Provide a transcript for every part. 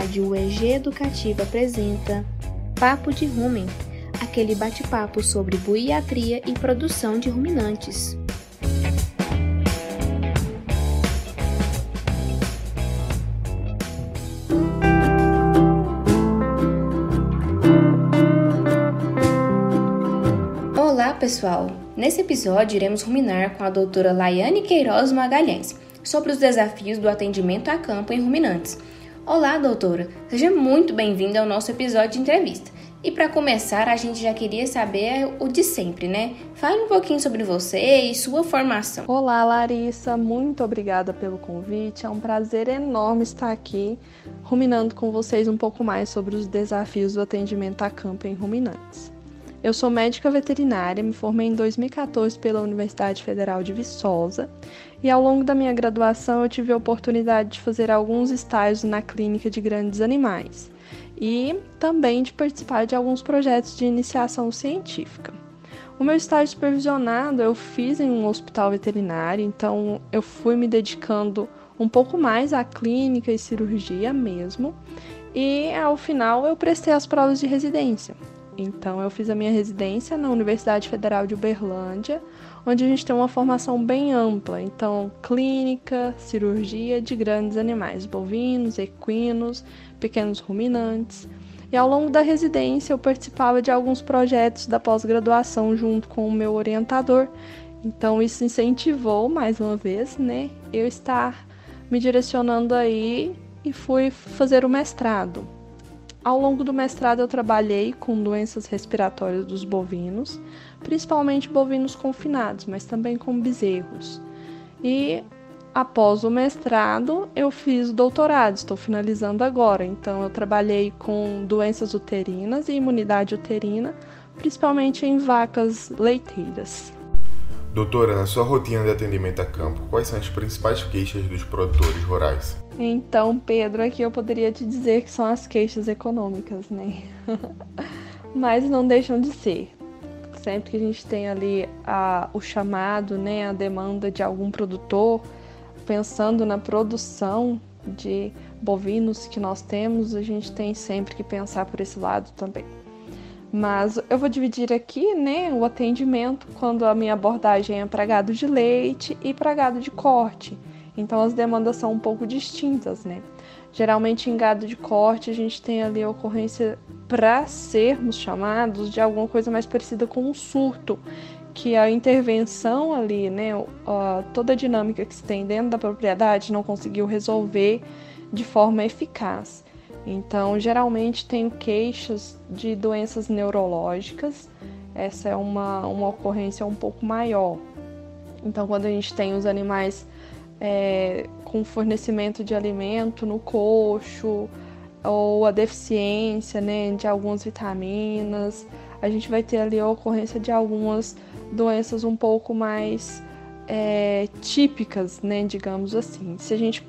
Rádio UEG Educativa apresenta Papo de Rumen, aquele bate-papo sobre buiatria e produção de ruminantes. Olá, pessoal! Nesse episódio, iremos ruminar com a doutora Laiane Queiroz Magalhães sobre os desafios do atendimento a campo em ruminantes. Olá, doutora! Seja muito bem-vinda ao nosso episódio de entrevista. E para começar, a gente já queria saber o de sempre, né? Fale um pouquinho sobre você e sua formação. Olá, Larissa, muito obrigada pelo convite. É um prazer enorme estar aqui ruminando com vocês um pouco mais sobre os desafios do atendimento a campo em ruminantes. Eu sou médica veterinária, me formei em 2014 pela Universidade Federal de Viçosa e ao longo da minha graduação eu tive a oportunidade de fazer alguns estágios na clínica de grandes animais e também de participar de alguns projetos de iniciação científica. O meu estágio supervisionado eu fiz em um hospital veterinário, então eu fui me dedicando um pouco mais à clínica e cirurgia mesmo. E ao final eu prestei as provas de residência. Então, eu fiz a minha residência na Universidade Federal de Uberlândia, onde a gente tem uma formação bem ampla. Então, clínica, cirurgia de grandes animais, bovinos, equinos, pequenos ruminantes. E ao longo da residência, eu participava de alguns projetos da pós-graduação junto com o meu orientador. Então, isso incentivou, mais uma vez, né, eu estar me direcionando aí e fui fazer o mestrado. Ao longo do mestrado, eu trabalhei com doenças respiratórias dos bovinos, principalmente bovinos confinados, mas também com bezerros. E após o mestrado, eu fiz doutorado, estou finalizando agora. Então, eu trabalhei com doenças uterinas e imunidade uterina, principalmente em vacas leiteiras. Doutora, na sua rotina de atendimento a campo, quais são as principais queixas dos produtores rurais? Então, Pedro, aqui eu poderia te dizer que são as queixas econômicas, né? Mas não deixam de ser. Sempre que a gente tem ali a, o chamado, né, a demanda de algum produtor, pensando na produção de bovinos que nós temos, a gente tem sempre que pensar por esse lado também. Mas eu vou dividir aqui, né, o atendimento quando a minha abordagem é para gado de leite e para gado de corte. Então as demandas são um pouco distintas, né? Geralmente em gado de corte a gente tem ali a ocorrência para sermos chamados de alguma coisa mais parecida com um surto, que a intervenção ali, né, toda a dinâmica que se tem dentro da propriedade não conseguiu resolver de forma eficaz. Então, geralmente tenho queixas de doenças neurológicas, essa é uma, uma ocorrência um pouco maior. Então, quando a gente tem os animais é, com fornecimento de alimento no coxo, ou a deficiência né, de algumas vitaminas, a gente vai ter ali a ocorrência de algumas doenças um pouco mais é, típicas, né, digamos assim. Se a gente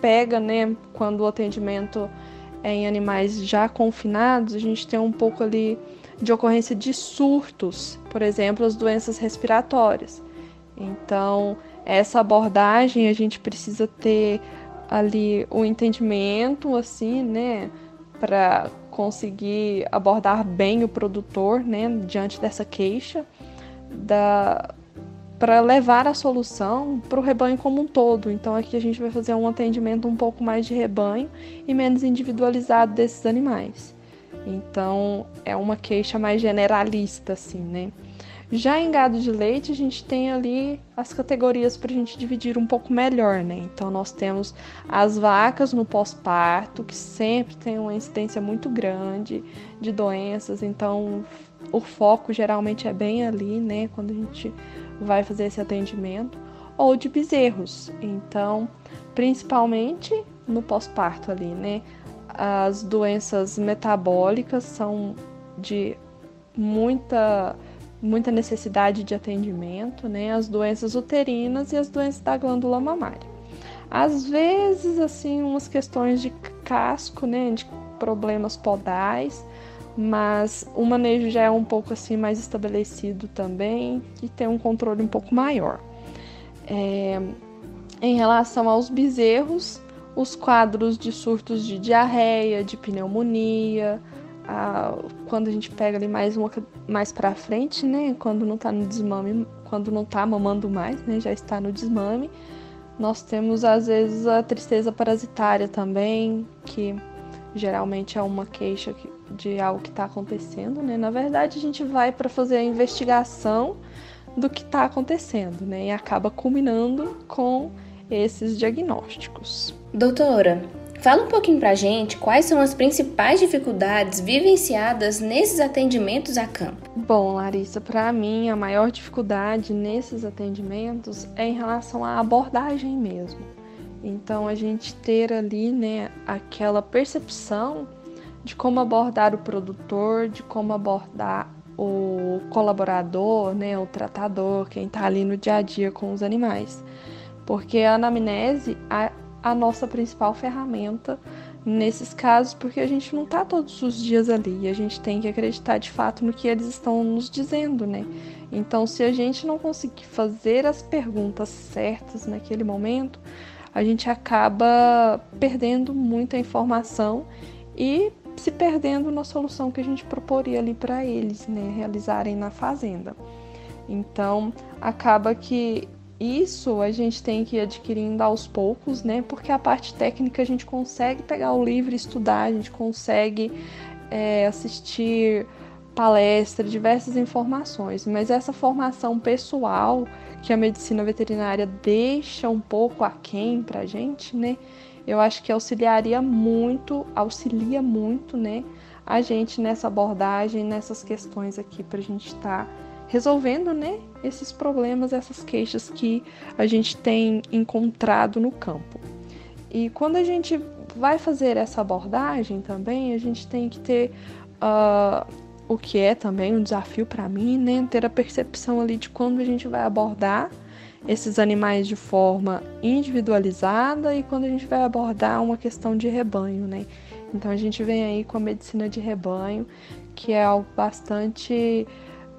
pega, né, quando o atendimento em animais já confinados, a gente tem um pouco ali de ocorrência de surtos, por exemplo, as doenças respiratórias. Então, essa abordagem a gente precisa ter ali o entendimento, assim, né, para conseguir abordar bem o produtor, né, diante dessa queixa da para levar a solução para o rebanho como um todo. Então aqui a gente vai fazer um atendimento um pouco mais de rebanho e menos individualizado desses animais. Então é uma queixa mais generalista, assim, né? Já em gado de leite, a gente tem ali as categorias para a gente dividir um pouco melhor, né? Então, nós temos as vacas no pós-parto, que sempre tem uma incidência muito grande de doenças, então o foco geralmente é bem ali, né? Quando a gente vai fazer esse atendimento, ou de bezerros. Então, principalmente no pós-parto ali, né? As doenças metabólicas são de muita muita necessidade de atendimento, né? As doenças uterinas e as doenças da glândula mamária. Às vezes, assim, umas questões de casco, né? De problemas podais, mas o manejo já é um pouco assim mais estabelecido também e tem um controle um pouco maior. É, em relação aos bezerros, os quadros de surtos de diarreia, de pneumonia, a, quando a gente pega ali mais uma mais para frente, né, quando não está no desmame, quando não está mamando mais, né, já está no desmame. Nós temos às vezes a tristeza parasitária também, que geralmente é uma queixa de algo que está acontecendo, né? Na verdade, a gente vai para fazer a investigação do que está acontecendo, né? E acaba culminando com esses diagnósticos. Doutora, fala um pouquinho pra gente quais são as principais dificuldades vivenciadas nesses atendimentos a campo. Bom, Larissa, para mim a maior dificuldade nesses atendimentos é em relação à abordagem mesmo. Então a gente ter ali, né, aquela percepção de como abordar o produtor, de como abordar o colaborador, né, o tratador, quem está ali no dia a dia com os animais. Porque a anamnese a nossa principal ferramenta nesses casos, porque a gente não está todos os dias ali e a gente tem que acreditar de fato no que eles estão nos dizendo, né? Então, se a gente não conseguir fazer as perguntas certas naquele momento, a gente acaba perdendo muita informação e se perdendo na solução que a gente proporia ali para eles, né, realizarem na fazenda. Então, acaba que isso a gente tem que ir adquirindo aos poucos, né? Porque a parte técnica a gente consegue pegar o livro e estudar, a gente consegue é, assistir palestra, diversas informações, mas essa formação pessoal que a medicina veterinária deixa um pouco aquém para a gente, né? eu acho que auxiliaria muito, auxilia muito, né, a gente nessa abordagem, nessas questões aqui para a gente estar tá resolvendo, né, esses problemas, essas queixas que a gente tem encontrado no campo. E quando a gente vai fazer essa abordagem também, a gente tem que ter uh, o que é também um desafio para mim, né, ter a percepção ali de quando a gente vai abordar esses animais de forma individualizada e quando a gente vai abordar uma questão de rebanho, né? Então a gente vem aí com a medicina de rebanho, que é algo bastante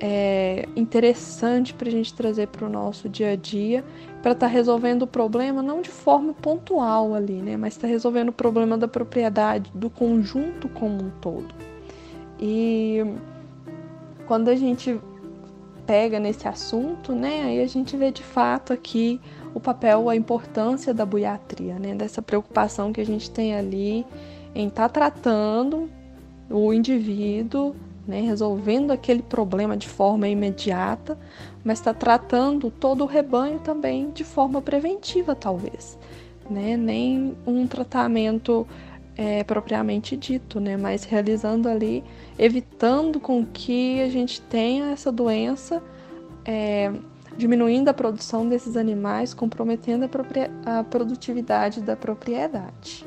é, interessante para a gente trazer para o nosso dia a dia, para estar tá resolvendo o problema não de forma pontual ali, né? Mas está resolvendo o problema da propriedade, do conjunto como um todo. E quando a gente pega nesse assunto, né, aí a gente vê de fato aqui o papel, a importância da buiatria, né, dessa preocupação que a gente tem ali em estar tá tratando o indivíduo, né, resolvendo aquele problema de forma imediata, mas está tratando todo o rebanho também de forma preventiva, talvez, né, nem um tratamento é, propriamente dito, né? Mas realizando ali, evitando com que a gente tenha essa doença, é, diminuindo a produção desses animais, comprometendo a, a produtividade da propriedade.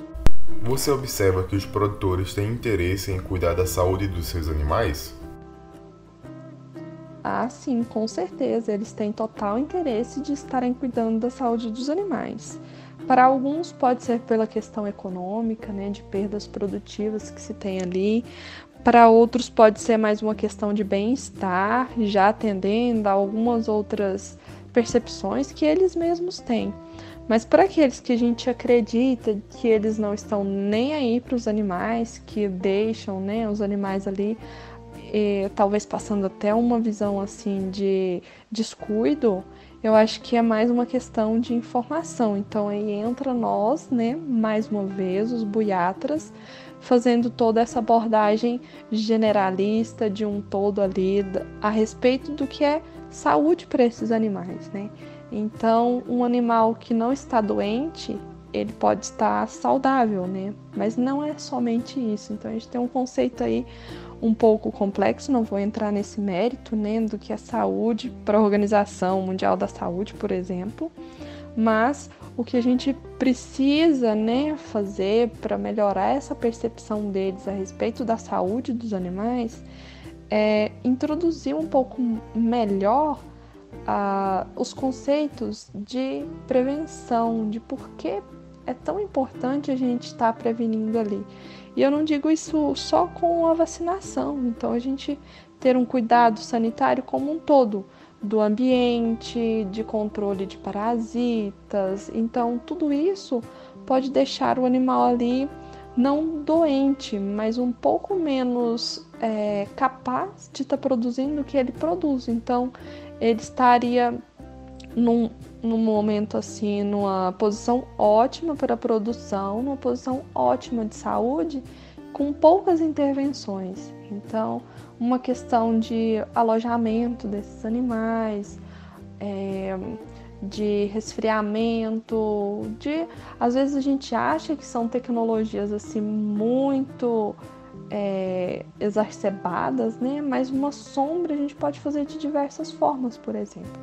Você observa que os produtores têm interesse em cuidar da saúde dos seus animais? Ah, sim, com certeza. Eles têm total interesse de estarem cuidando da saúde dos animais. Para alguns pode ser pela questão econômica, né, de perdas produtivas que se tem ali. Para outros pode ser mais uma questão de bem-estar, já atendendo a algumas outras percepções que eles mesmos têm. Mas para aqueles que a gente acredita que eles não estão nem aí para os animais, que deixam né, os animais ali, e, talvez passando até uma visão assim de descuido, eu acho que é mais uma questão de informação. Então aí entra nós, né, mais uma vez, os buiatras, fazendo toda essa abordagem generalista de um todo ali a respeito do que é saúde para esses animais, né? Então, um animal que não está doente, ele pode estar saudável, né? Mas não é somente isso. Então, a gente tem um conceito aí um pouco complexo, não vou entrar nesse mérito, né, do que é saúde para a Organização Mundial da Saúde, por exemplo, mas o que a gente precisa, né, fazer para melhorar essa percepção deles a respeito da saúde dos animais é introduzir um pouco melhor os conceitos de prevenção, de por que é tão importante a gente estar tá prevenindo ali. E eu não digo isso só com a vacinação, então a gente ter um cuidado sanitário como um todo, do ambiente, de controle de parasitas. Então, tudo isso pode deixar o animal ali não doente, mas um pouco menos é, capaz de estar tá produzindo o que ele produz. Então, ele estaria num, num momento assim, numa posição ótima para a produção, numa posição ótima de saúde, com poucas intervenções. Então, uma questão de alojamento desses animais, é, de resfriamento, de às vezes a gente acha que são tecnologias assim muito é, exacerbadas, né? Mas uma sombra a gente pode fazer de diversas formas, por exemplo.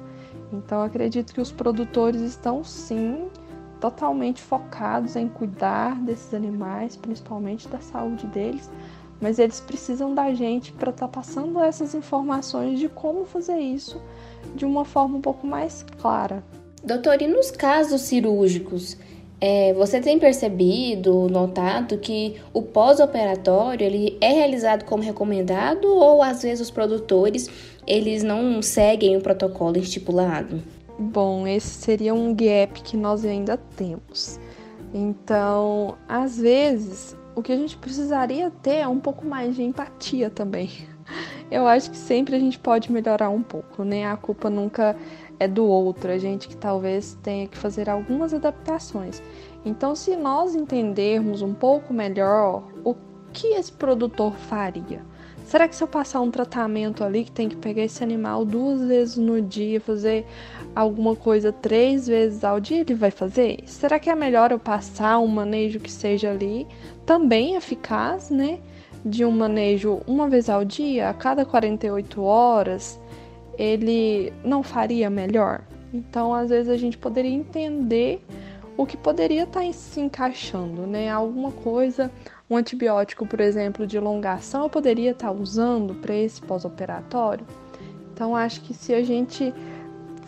Então acredito que os produtores estão sim totalmente focados em cuidar desses animais, principalmente da saúde deles, mas eles precisam da gente para estar tá passando essas informações de como fazer isso de uma forma um pouco mais clara. Doutor, e nos casos cirúrgicos, é, você tem percebido, notado que o pós-operatório ele é realizado como recomendado ou às vezes os produtores eles não seguem o protocolo estipulado? Bom, esse seria um gap que nós ainda temos. Então, às vezes, o que a gente precisaria ter é um pouco mais de empatia também. Eu acho que sempre a gente pode melhorar um pouco, né? A culpa nunca é do outro, a gente que talvez tenha que fazer algumas adaptações. Então, se nós entendermos um pouco melhor o que esse produtor faria, será que se eu passar um tratamento ali que tem que pegar esse animal duas vezes no dia, fazer alguma coisa três vezes ao dia, ele vai fazer? Será que é melhor eu passar um manejo que seja ali também eficaz, né? De um manejo uma vez ao dia, a cada 48 horas? Ele não faria melhor? Então, às vezes a gente poderia entender o que poderia estar tá se encaixando, né? Alguma coisa, um antibiótico, por exemplo, de elongação, eu poderia estar tá usando para esse pós-operatório. Então, acho que se a gente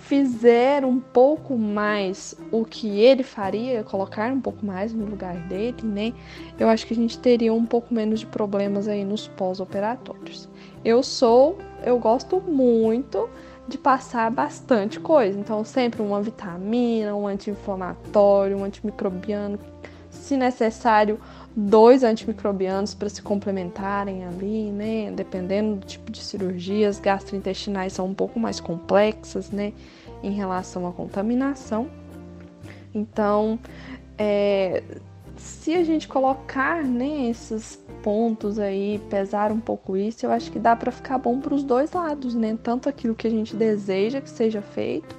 fizer um pouco mais o que ele faria, colocar um pouco mais no lugar dele, né? Eu acho que a gente teria um pouco menos de problemas aí nos pós-operatórios. Eu sou eu gosto muito de passar bastante coisa. Então, sempre uma vitamina, um anti-inflamatório, um antimicrobiano, se necessário, dois antimicrobianos para se complementarem ali, né? Dependendo do tipo de cirurgia, as gastrointestinais são um pouco mais complexas, né? Em relação à contaminação. Então, é, se a gente colocar né, esses pontos aí, pesar um pouco isso, eu acho que dá para ficar bom para os dois lados, né? Tanto aquilo que a gente deseja que seja feito,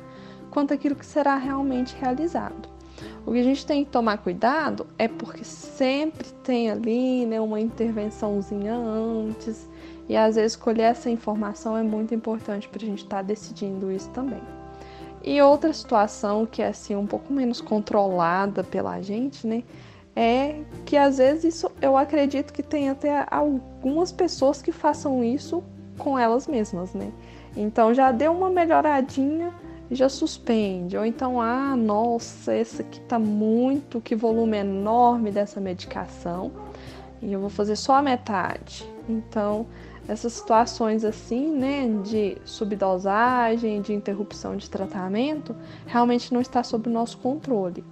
quanto aquilo que será realmente realizado. O que a gente tem que tomar cuidado é porque sempre tem ali né, uma intervençãozinha antes, e às vezes escolher essa informação é muito importante para a gente estar tá decidindo isso também. E outra situação que é assim um pouco menos controlada pela gente, né? é que às vezes isso eu acredito que tem até algumas pessoas que façam isso com elas mesmas, né? Então já deu uma melhoradinha, já suspende. Ou então, ah, nossa, esse aqui tá muito, que volume enorme dessa medicação, e eu vou fazer só a metade. Então, essas situações assim, né, de subdosagem, de interrupção de tratamento, realmente não está sob o nosso controle.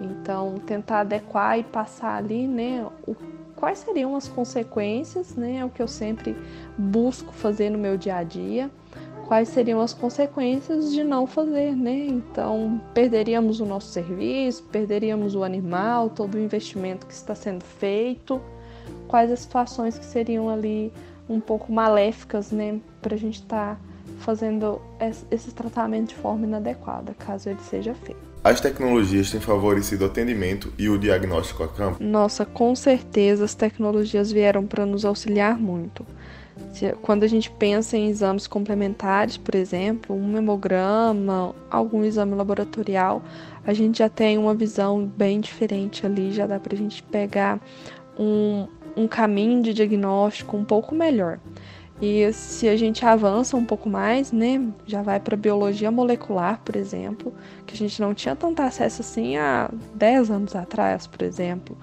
Então, tentar adequar e passar ali, né, o, quais seriam as consequências, né, é o que eu sempre busco fazer no meu dia a dia. Quais seriam as consequências de não fazer, né? Então, perderíamos o nosso serviço, perderíamos o animal, todo o investimento que está sendo feito. Quais as situações que seriam ali um pouco maléficas, né, para a gente estar tá fazendo esse tratamento de forma inadequada, caso ele seja feito. As tecnologias têm favorecido o atendimento e o diagnóstico a campo? Nossa, com certeza as tecnologias vieram para nos auxiliar muito. Quando a gente pensa em exames complementares, por exemplo, um hemograma, algum exame laboratorial, a gente já tem uma visão bem diferente ali, já dá para a gente pegar um, um caminho de diagnóstico um pouco melhor. E se a gente avança um pouco mais, né, já vai para biologia molecular, por exemplo, que a gente não tinha tanto acesso assim há 10 anos atrás, por exemplo.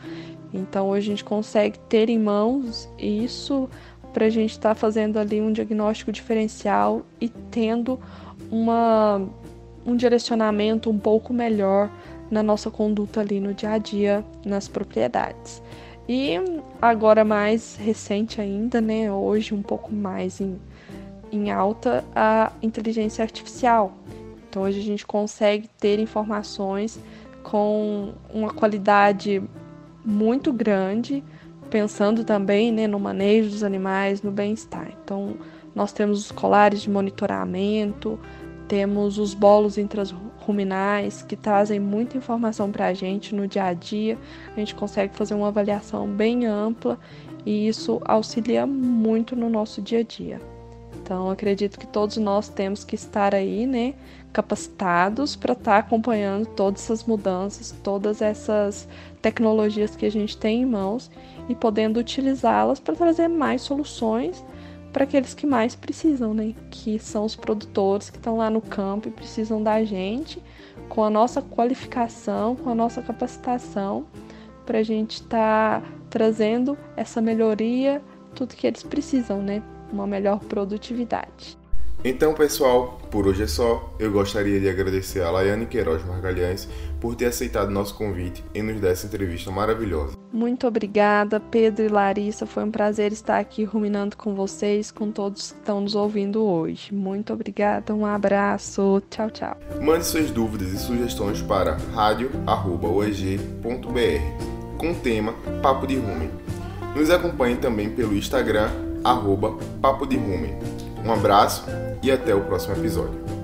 Então hoje a gente consegue ter em mãos isso para a gente estar tá fazendo ali um diagnóstico diferencial e tendo uma, um direcionamento um pouco melhor na nossa conduta ali no dia a dia nas propriedades. E agora mais recente ainda, né, hoje um pouco mais em, em alta, a inteligência artificial. Então hoje a gente consegue ter informações com uma qualidade muito grande, pensando também né, no manejo dos animais, no bem-estar. Então nós temos os colares de monitoramento, temos os bolos intraruminais que trazem muita informação para a gente no dia a dia. A gente consegue fazer uma avaliação bem ampla e isso auxilia muito no nosso dia a dia. Então, acredito que todos nós temos que estar aí, né, capacitados para estar tá acompanhando todas essas mudanças, todas essas tecnologias que a gente tem em mãos e podendo utilizá-las para trazer mais soluções para aqueles que mais precisam, né? Que são os produtores que estão lá no campo e precisam da gente, com a nossa qualificação, com a nossa capacitação, para a gente estar tá trazendo essa melhoria, tudo que eles precisam, né? Uma melhor produtividade. Então, pessoal, por hoje é só. Eu gostaria de agradecer a Laiane Queiroz Margalhães por ter aceitado nosso convite e nos dar essa entrevista maravilhosa. Muito obrigada, Pedro e Larissa. Foi um prazer estar aqui ruminando com vocês, com todos que estão nos ouvindo hoje. Muito obrigada, um abraço. Tchau, tchau. Mande suas dúvidas e sugestões para radio.ueg.br com o tema Papo de Rumen. Nos acompanhe também pelo Instagram, arroba Papo de Rumen. Um abraço e até o próximo episódio.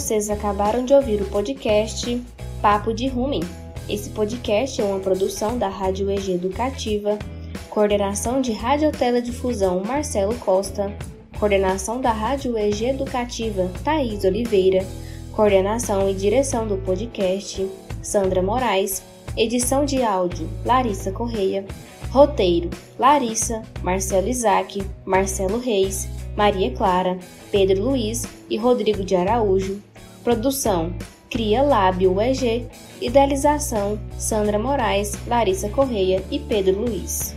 Vocês acabaram de ouvir o podcast Papo de Rumen. Esse podcast é uma produção da Rádio EG Educativa, coordenação de Radioteledifusão Marcelo Costa, coordenação da Rádio EG Educativa Thaís Oliveira, coordenação e direção do podcast Sandra Moraes, edição de áudio Larissa Correia, roteiro Larissa, Marcelo Isaac, Marcelo Reis, Maria Clara, Pedro Luiz e Rodrigo de Araújo. Produção Cria Lábio EG, Idealização Sandra Moraes, Larissa Correia e Pedro Luiz.